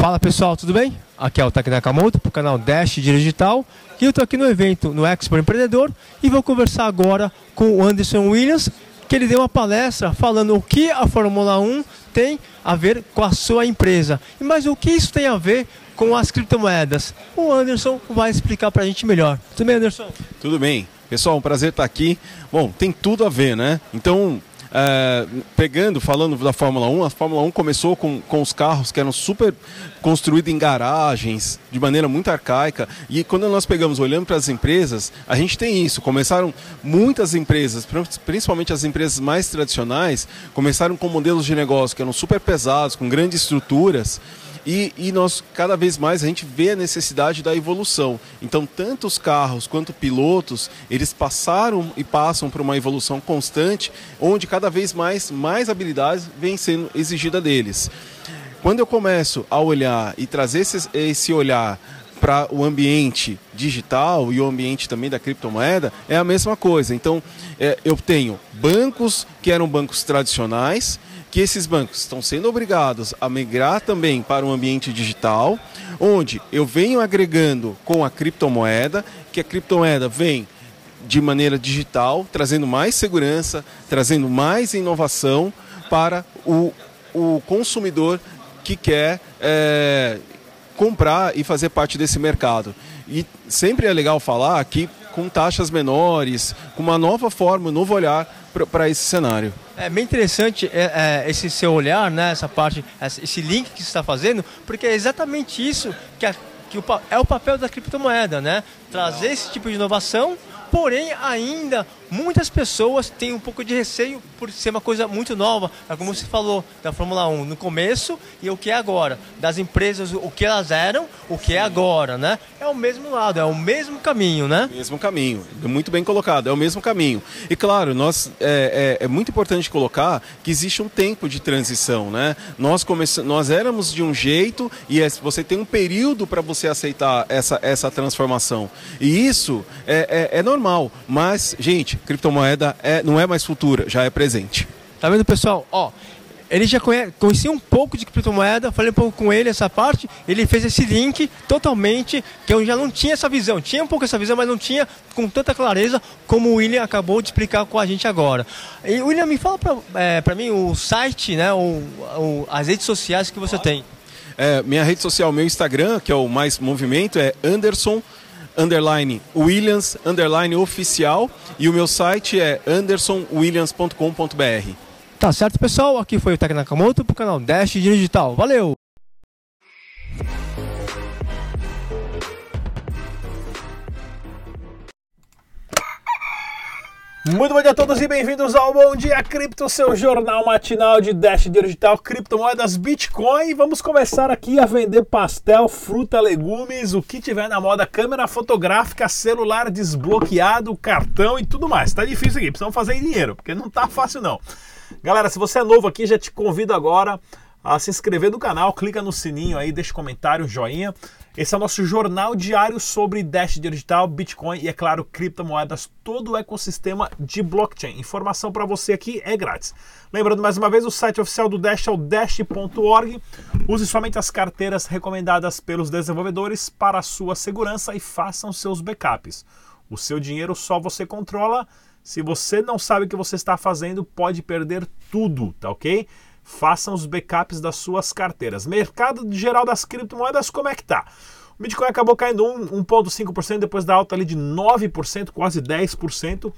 Fala pessoal, tudo bem? Aqui é o Taki Nakamoto para o canal Dash Digital e eu estou aqui no evento no Expo Empreendedor e vou conversar agora com o Anderson Williams, que ele deu uma palestra falando o que a Fórmula 1 tem a ver com a sua empresa. E mas o que isso tem a ver com as criptomoedas? O Anderson vai explicar para a gente melhor. Tudo bem, Anderson? Tudo bem. Pessoal, um prazer estar aqui. Bom, tem tudo a ver, né? Então, é, pegando, falando da Fórmula 1, a Fórmula 1 começou com, com os carros que eram super construídos em garagens, de maneira muito arcaica. E quando nós pegamos, olhando para as empresas, a gente tem isso. Começaram muitas empresas, principalmente as empresas mais tradicionais, começaram com modelos de negócio que eram super pesados, com grandes estruturas. E, e, nós, cada vez mais, a gente vê a necessidade da evolução. Então, tanto os carros quanto pilotos, eles passaram e passam por uma evolução constante, onde cada vez mais, mais habilidades vêm sendo exigida deles. Quando eu começo a olhar e trazer esse, esse olhar para o ambiente digital e o ambiente também da criptomoeda, é a mesma coisa. Então, é, eu tenho bancos que eram bancos tradicionais, que esses bancos estão sendo obrigados a migrar também para um ambiente digital, onde eu venho agregando com a criptomoeda, que a criptomoeda vem de maneira digital, trazendo mais segurança, trazendo mais inovação para o, o consumidor que quer é, comprar e fazer parte desse mercado. E sempre é legal falar que com taxas menores, com uma nova forma, um novo olhar para esse cenário. É bem interessante é, é, esse seu olhar, né, essa parte, esse link que você está fazendo, porque é exatamente isso que, a, que o, é o papel da criptomoeda, né? Trazer esse tipo de inovação, porém ainda muitas pessoas têm um pouco de receio por ser uma coisa muito nova. É como você falou da Fórmula 1 no começo e o que é agora. Das empresas, o que elas eram, o que é agora, né? É o mesmo lado, é o mesmo caminho, né? Mesmo caminho. Muito bem colocado, é o mesmo caminho. E claro, nós, é, é, é muito importante colocar que existe um tempo de transição, né? Nós, nós éramos de um jeito e é, você tem um período para você aceitar essa, essa transformação. E isso é, é, é normal. Mas, gente, criptomoeda é, não é mais futura, já é presente. Tá vendo, pessoal? Ó, ele já conhe, conhecia um pouco de criptomoeda, falei um pouco com ele essa parte, ele fez esse link totalmente, que eu já não tinha essa visão, tinha um pouco essa visão, mas não tinha com tanta clareza como o William acabou de explicar com a gente agora. E William, me fala para é, mim o site, né, o, o, as redes sociais que você tem. É, minha rede social, meu Instagram, que é o mais movimento, é Anderson underline Williams, underline oficial. E o meu site é andersonwilliams.com.br. Tá certo, pessoal? Aqui foi o Tec Nakamoto pro canal Dash Digital. Valeu! Muito bom dia a todos e bem-vindos ao Bom Dia Cripto, seu jornal matinal de Dash Digital, criptomoedas, Bitcoin. Vamos começar aqui a vender pastel, fruta, legumes, o que tiver na moda, câmera fotográfica, celular desbloqueado, cartão e tudo mais. Tá difícil aqui, precisamos fazer dinheiro, porque não tá fácil não. Galera, se você é novo aqui, já te convido agora a se inscrever no canal, clica no sininho aí, deixa comentário, joinha. Esse é o nosso jornal diário sobre Dash Digital, Bitcoin e, é claro, criptomoedas, todo o ecossistema de blockchain. Informação para você aqui é grátis. Lembrando mais uma vez, o site oficial do Dash é o dash.org. Use somente as carteiras recomendadas pelos desenvolvedores para sua segurança e façam seus backups. O seu dinheiro só você controla. Se você não sabe o que você está fazendo, pode perder tudo, tá ok? Façam os backups das suas carteiras. Mercado geral das criptomoedas, como é que tá? O Bitcoin acabou caindo 1,5% depois da alta ali de 9%, quase 10%. O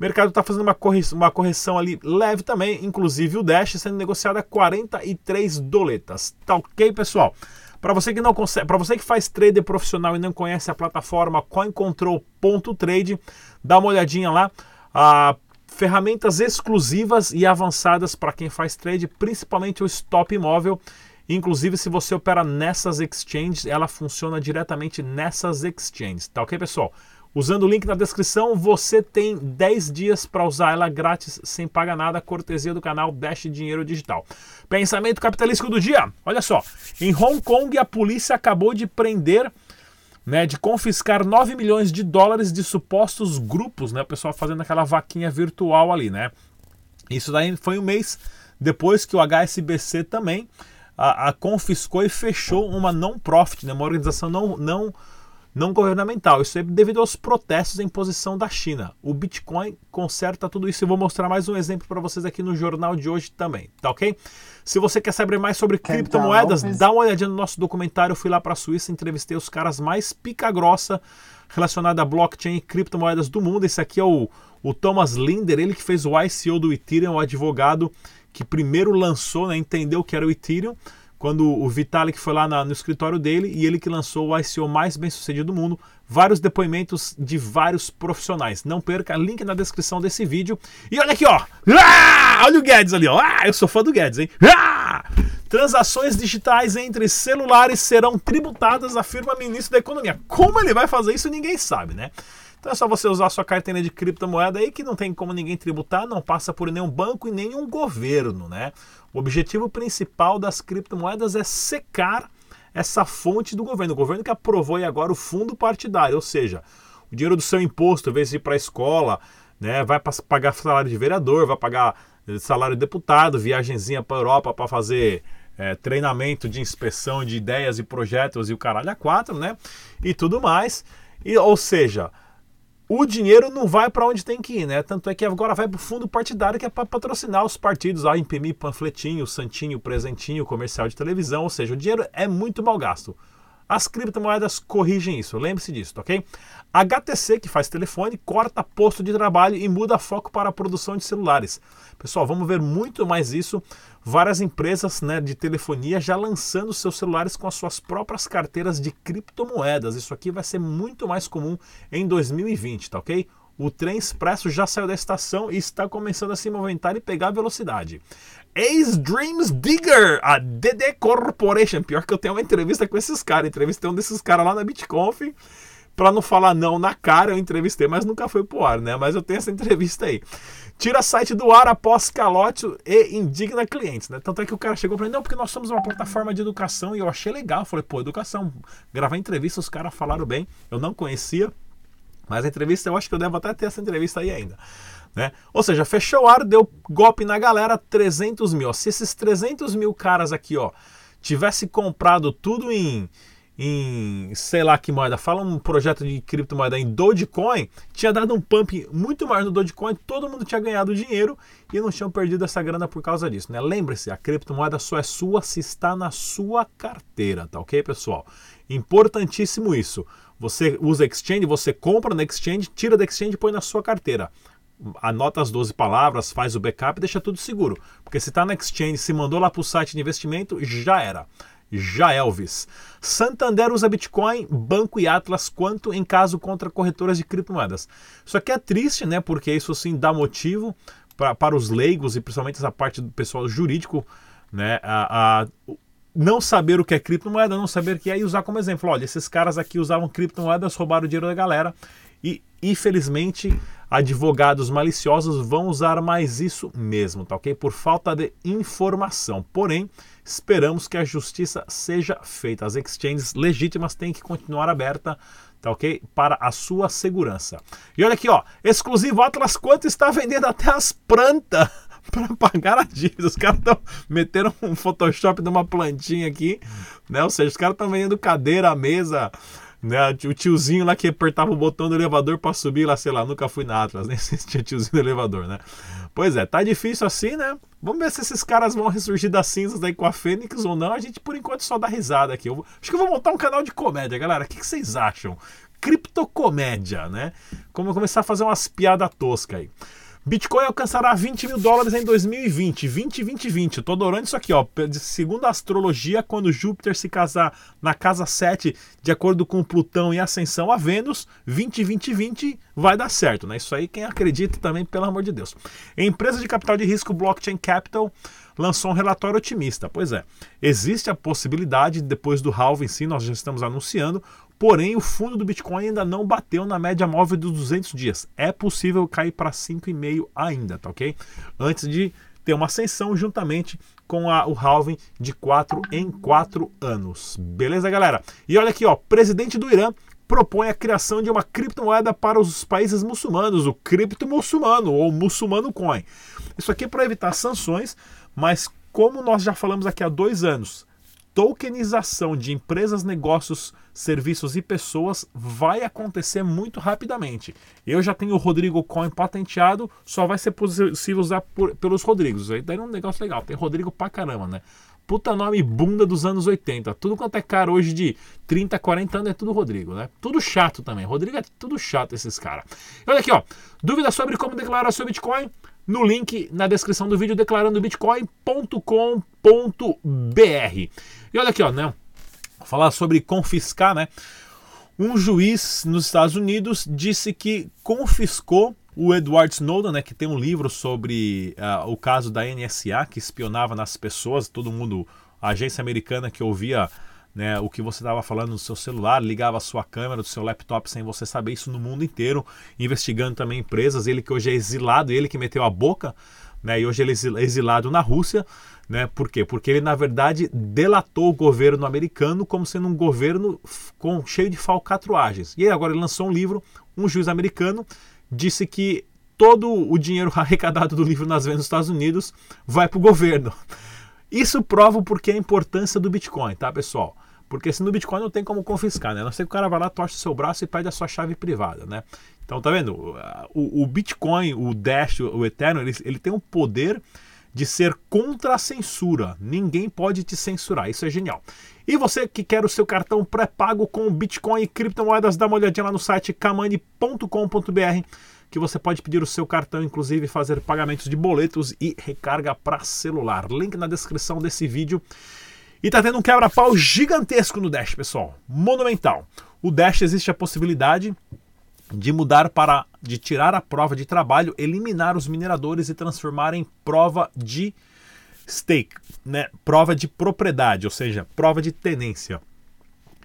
mercado está fazendo uma correção, uma correção ali leve também, inclusive o Dash sendo negociado a 43 doletas. Tá ok, pessoal? Para você que não consegue, para você que faz trader profissional e não conhece a plataforma CoinControl.trade, dá uma olhadinha lá. A ferramentas exclusivas e avançadas para quem faz trade, principalmente o stop imóvel. Inclusive, se você opera nessas exchanges, ela funciona diretamente nessas exchanges. Tá ok, pessoal? Usando o link na descrição, você tem 10 dias para usar ela grátis, sem pagar nada, cortesia do canal Dash Dinheiro Digital. Pensamento capitalístico do dia. Olha só, em Hong Kong a polícia acabou de prender né, de confiscar 9 milhões de dólares de supostos grupos, né, o pessoal fazendo aquela vaquinha virtual ali, né. Isso daí foi um mês depois que o HSBC também a, a confiscou e fechou uma non-profit, né, uma organização não, não, não governamental. Isso é devido aos protestos em posição da China. O Bitcoin conserta tudo isso e vou mostrar mais um exemplo para vocês aqui no jornal de hoje também, tá ok? Se você quer saber mais sobre criptomoedas, dá uma olhadinha no nosso documentário. Eu fui lá para a Suíça, entrevistei os caras mais pica grossa relacionada a blockchain e criptomoedas do mundo. Esse aqui é o, o Thomas Linder, ele que fez o ICO do Ethereum, o advogado que primeiro lançou, né, entendeu que era o Ethereum, quando o Vitalik foi lá na, no escritório dele e ele que lançou o ICO mais bem sucedido do mundo. Vários depoimentos de vários profissionais. Não perca, link na descrição desse vídeo. E olha aqui, ó! Ah, olha o Guedes ali, ó! Ah, eu sou fã do Guedes, hein? Ah! Transações digitais entre celulares serão tributadas, afirma ministro da Economia. Como ele vai fazer isso, ninguém sabe, né? Então é só você usar sua carteira de criptomoeda aí que não tem como ninguém tributar, não passa por nenhum banco e nenhum governo, né? O objetivo principal das criptomoedas é secar essa fonte do governo. O governo que aprovou agora o fundo partidário, ou seja, o dinheiro do seu imposto, em vez de ir para a escola, né, vai pagar salário de vereador, vai pagar eh, salário de deputado, viagenzinha para Europa para fazer é, treinamento de inspeção de ideias e projetos e o caralho a quatro, né? E tudo mais. E, ou seja, o dinheiro não vai para onde tem que ir, né? Tanto é que agora vai para o fundo partidário que é para patrocinar os partidos, a imprimir panfletinho, santinho, presentinho, comercial de televisão, ou seja, o dinheiro é muito mal gasto. As criptomoedas corrigem isso, lembre-se disso, tá ok? HTC, que faz telefone, corta posto de trabalho e muda foco para a produção de celulares. Pessoal, vamos ver muito mais isso. Várias empresas né, de telefonia já lançando seus celulares com as suas próprias carteiras de criptomoedas. Isso aqui vai ser muito mais comum em 2020, tá ok? O trem expresso já saiu da estação e está começando a se movimentar e pegar velocidade. Ace Dreams Digger, a DD Corporation. Pior que eu tenho uma entrevista com esses caras. Entrevistei um desses caras lá na BitConf. Pra não falar não na cara, eu entrevistei, mas nunca foi pro ar, né? Mas eu tenho essa entrevista aí. Tira site do ar após calote e indigna clientes, né? Tanto é que o cara chegou pra mim, não, porque nós somos uma plataforma de educação e eu achei legal. Eu falei, pô, educação. Gravar entrevista, os caras falaram bem. Eu não conhecia. Mas a entrevista, eu acho que eu devo até ter essa entrevista aí ainda. Né? Ou seja, fechou o ar, deu golpe na galera, 300 mil. Se esses 300 mil caras aqui, ó, tivesse comprado tudo em, em sei lá que moeda, fala um projeto de criptomoeda em Dogecoin, tinha dado um pump muito maior no Dogecoin, todo mundo tinha ganhado dinheiro e não tinham perdido essa grana por causa disso, né? Lembre-se, a criptomoeda só é sua se está na sua carteira, tá ok, pessoal? Importantíssimo isso. Você usa exchange, você compra na exchange, tira da exchange e põe na sua carteira. Anota as 12 palavras, faz o backup e deixa tudo seguro. Porque se está na exchange, se mandou lá para o site de investimento, já era. Já Elvis. Santander usa Bitcoin, Banco e Atlas quanto em caso contra corretoras de criptomoedas. Isso aqui é triste, né? Porque isso sim dá motivo pra, para os leigos e principalmente essa parte do pessoal jurídico, né? A, a, não saber o que é criptomoeda, não saber o que é e usar como exemplo. Olha, esses caras aqui usavam criptomoedas, roubaram o dinheiro da galera e, infelizmente, advogados maliciosos vão usar mais isso mesmo, tá ok? Por falta de informação. Porém, esperamos que a justiça seja feita. As exchanges legítimas têm que continuar aberta, tá ok? Para a sua segurança. E olha aqui, ó, exclusivo Atlas quanto está vendendo até as plantas para pagar a dívida. Os caras estão meteram um Photoshop de uma plantinha aqui, né? Ou seja, os caras estão vendendo cadeira, mesa, né? O tiozinho lá que apertava o botão do elevador para subir lá, sei lá, nunca fui na Atlas, nem sei se tinha tiozinho do elevador, né? Pois é, tá difícil assim, né? Vamos ver se esses caras vão ressurgir das cinzas daí com a Fênix ou não. A gente, por enquanto, só dá risada aqui. Eu acho que eu vou montar um canal de comédia, galera. O que, que vocês acham? Criptocomédia, né? Como eu começar a fazer umas piadas toscas aí. Bitcoin alcançará 20 mil dólares em 2020. 20, 20, 20. Eu tô adorando isso aqui, ó. Segundo a astrologia, quando Júpiter se casar na casa 7, de acordo com Plutão e ascensão a Vênus, 20, 20, 20 vai dar certo, né? Isso aí quem acredita também, pelo amor de Deus. Empresa de capital de risco Blockchain Capital lançou um relatório otimista. Pois é, existe a possibilidade, depois do halving, sim, nós já estamos anunciando, Porém, o fundo do Bitcoin ainda não bateu na média móvel dos 200 dias. É possível cair para 5,5 ainda, tá ok? Antes de ter uma ascensão juntamente com a, o halving de 4 em 4 anos. Beleza, galera? E olha aqui, ó, presidente do Irã propõe a criação de uma criptomoeda para os países muçulmanos, o cripto muçulmano ou muçulmano coin. Isso aqui é para evitar sanções, mas como nós já falamos aqui há dois anos, tokenização de empresas, negócios, serviços e pessoas vai acontecer muito rapidamente. Eu já tenho o Rodrigo Coin patenteado, só vai ser possível usar por, pelos Rodrigos. Aí daí é um negócio legal, tem Rodrigo pra caramba, né? Puta nome bunda dos anos 80. Tudo quanto é cara hoje de 30, 40 anos é tudo Rodrigo, né? Tudo chato também. Rodrigo é tudo chato esses caras. Olha aqui, ó. Dúvida sobre como declarar seu Bitcoin? no link na descrição do vídeo declarandobitcoin.com.br. E olha aqui, ó, né? Falar sobre confiscar, né? Um juiz nos Estados Unidos disse que confiscou o Edward Snowden, né, que tem um livro sobre uh, o caso da NSA, que espionava nas pessoas, todo mundo, a agência americana que ouvia né, o que você estava falando no seu celular, ligava a sua câmera do seu laptop sem você saber isso no mundo inteiro, investigando também empresas, ele que hoje é exilado, ele que meteu a boca, né, e hoje ele é exilado na Rússia, né, por quê? Porque ele na verdade delatou o governo americano como sendo um governo com, cheio de falcatruagens. E agora ele lançou um livro, um juiz americano disse que todo o dinheiro arrecadado do livro nas vendas dos Estados Unidos vai para o governo. Isso prova o porquê a importância do Bitcoin, tá, pessoal? Porque se no Bitcoin não tem como confiscar, né? A não ser que o cara vai lá, torce o seu braço e pede a sua chave privada, né? Então, tá vendo? O, o Bitcoin, o Dash, o Ethereum, ele, ele tem o poder de ser contra a censura. Ninguém pode te censurar. Isso é genial. E você que quer o seu cartão pré-pago com Bitcoin e criptomoedas, dá uma olhadinha lá no site kamani.com.br que você pode pedir o seu cartão, inclusive fazer pagamentos de boletos e recarga para celular. Link na descrição desse vídeo. E tá tendo um quebra-pau gigantesco no Dash, pessoal. Monumental. O Dash existe a possibilidade de mudar para de tirar a prova de trabalho, eliminar os mineradores e transformar em prova de stake, né? Prova de propriedade, ou seja, prova de tenência.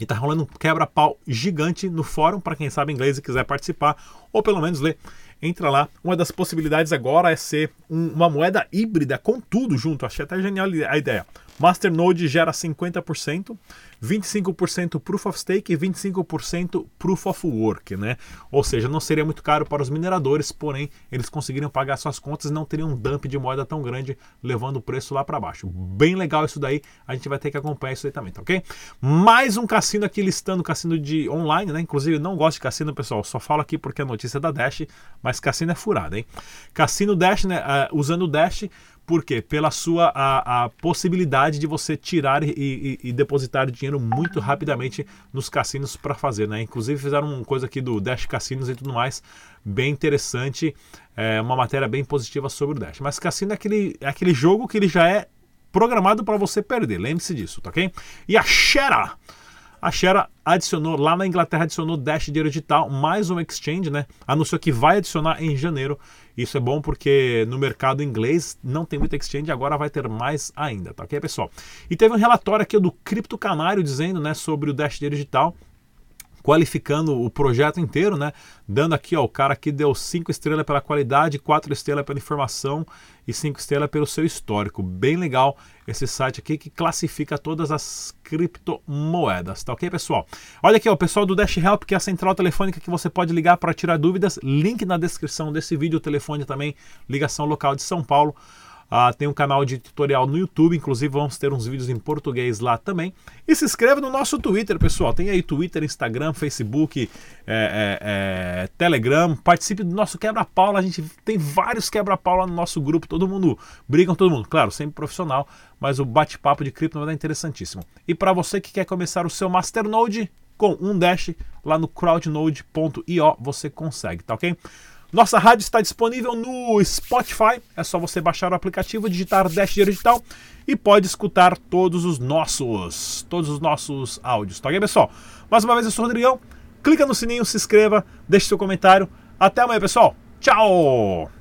E tá rolando um quebra-pau gigante no fórum para quem sabe inglês e quiser participar ou pelo menos ler. Entra lá. Uma das possibilidades agora é ser um, uma moeda híbrida com tudo junto. Achei até genial a ideia. Masternode gera 50%, 25% Proof of Stake e 25% Proof of Work, né? Ou seja, não seria muito caro para os mineradores, porém eles conseguiriam pagar suas contas e não teriam um dump de moeda tão grande, levando o preço lá para baixo. Bem legal isso daí, a gente vai ter que acompanhar isso aí também, tá ok? Mais um cassino aqui listando cassino de online, né? Inclusive não gosto de cassino, pessoal, só falo aqui porque a notícia é da Dash, mas cassino é furado, hein? Cassino Dash, né? Uh, usando o Dash por quê? Pela sua a, a possibilidade de você tirar e, e, e, depositar dinheiro muito rapidamente nos cassinos para fazer, né? Inclusive fizeram uma coisa aqui do Dash Cassinos e tudo mais, bem interessante, é, uma matéria bem positiva sobre o Dash. Mas cassino é aquele, é aquele jogo que ele já é programado para você perder, lembre-se disso, tá ok? E a Shera! A Shera adicionou, lá na Inglaterra, adicionou Dash Dinheiro Digital, mais um exchange, né? Anunciou que vai adicionar em janeiro. Isso é bom porque no mercado inglês não tem muito exchange, agora vai ter mais ainda, tá ok, pessoal? E teve um relatório aqui do Cripto Canário dizendo, né, sobre o Dash Dinheiro Digital qualificando o projeto inteiro, né? Dando aqui, ó, o cara que deu 5 estrelas pela qualidade, 4 estrelas pela informação e 5 estrelas pelo seu histórico. Bem legal esse site aqui que classifica todas as criptomoedas, tá ok, pessoal? Olha aqui, ó, o pessoal do Dash Help, que é a central telefônica que você pode ligar para tirar dúvidas. Link na descrição desse vídeo, o telefone também, ligação local de São Paulo. Uh, tem um canal de tutorial no YouTube, inclusive vamos ter uns vídeos em português lá também. E se inscreva no nosso Twitter, pessoal. Tem aí Twitter, Instagram, Facebook, é, é, é, Telegram. Participe do nosso quebra-pau. A gente tem vários quebra-pau lá no nosso grupo. Todo mundo briga com todo mundo. Claro, sempre profissional, mas o bate-papo de cripto é interessantíssimo. E para você que quer começar o seu Masternode com um Dash, lá no crowdnode.io você consegue, tá ok? Nossa rádio está disponível no Spotify. É só você baixar o aplicativo, digitar Dash Digital e pode escutar todos os nossos, todos os nossos áudios. Tá ok, pessoal? Mais uma vez eu sou o Rodrigão. Clica no sininho, se inscreva, deixe seu comentário. Até amanhã, pessoal. Tchau!